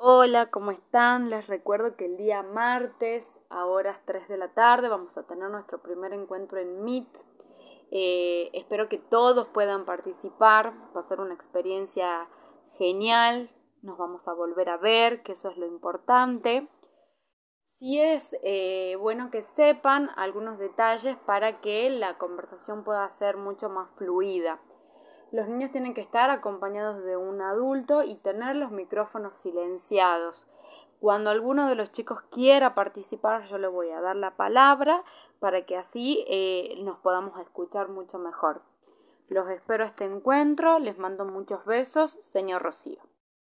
Hola, ¿cómo están? Les recuerdo que el día martes a horas 3 de la tarde vamos a tener nuestro primer encuentro en Meet. Eh, espero que todos puedan participar, va a ser una experiencia genial, nos vamos a volver a ver, que eso es lo importante. Sí es eh, bueno que sepan algunos detalles para que la conversación pueda ser mucho más fluida. Los niños tienen que estar acompañados de un adulto y tener los micrófonos silenciados. Cuando alguno de los chicos quiera participar, yo le voy a dar la palabra para que así eh, nos podamos escuchar mucho mejor. Los espero a este encuentro, les mando muchos besos, señor Rocío.